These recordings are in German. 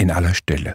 in aller Stille.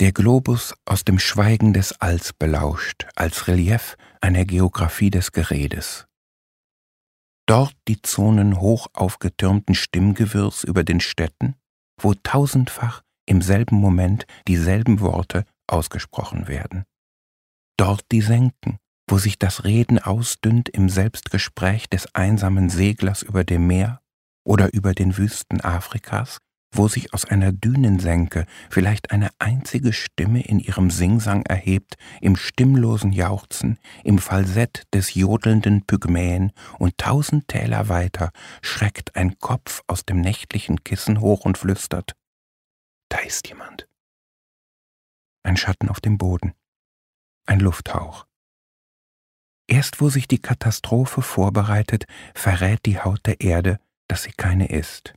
Der Globus aus dem Schweigen des Alls belauscht, als Relief einer Geographie des Geredes. Dort die Zonen hoch aufgetürmten Stimmgewirrs über den Städten, wo tausendfach im selben Moment dieselben Worte ausgesprochen werden. Dort die Senken, wo sich das Reden ausdünnt im Selbstgespräch des einsamen Seglers über dem Meer oder über den Wüsten Afrikas, wo sich aus einer Dünensenke vielleicht eine einzige Stimme in ihrem Singsang erhebt, im stimmlosen Jauchzen, im Falsett des jodelnden Pygmäen, und tausend Täler weiter schreckt ein Kopf aus dem nächtlichen Kissen hoch und flüstert Da ist jemand. Ein Schatten auf dem Boden, ein Lufthauch. Erst wo sich die Katastrophe vorbereitet, verrät die Haut der Erde, dass sie keine ist.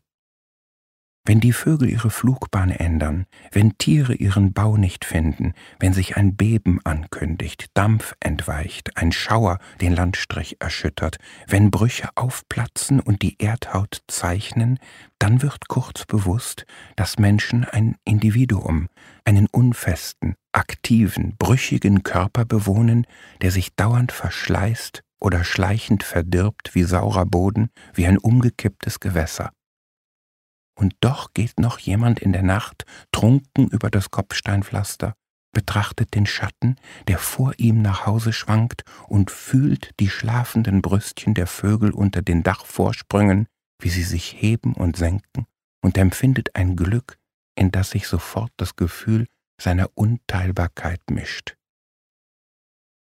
Wenn die Vögel ihre Flugbahn ändern, wenn Tiere ihren Bau nicht finden, wenn sich ein Beben ankündigt, Dampf entweicht, ein Schauer den Landstrich erschüttert, wenn Brüche aufplatzen und die Erdhaut zeichnen, dann wird kurz bewusst, dass Menschen ein Individuum, einen unfesten, aktiven, brüchigen Körper bewohnen, der sich dauernd verschleißt oder schleichend verdirbt wie saurer Boden, wie ein umgekipptes Gewässer und doch geht noch jemand in der Nacht trunken über das Kopfsteinpflaster, betrachtet den Schatten, der vor ihm nach Hause schwankt, und fühlt die schlafenden Brüstchen der Vögel unter den Dachvorsprüngen, wie sie sich heben und senken, und empfindet ein Glück, in das sich sofort das Gefühl seiner Unteilbarkeit mischt.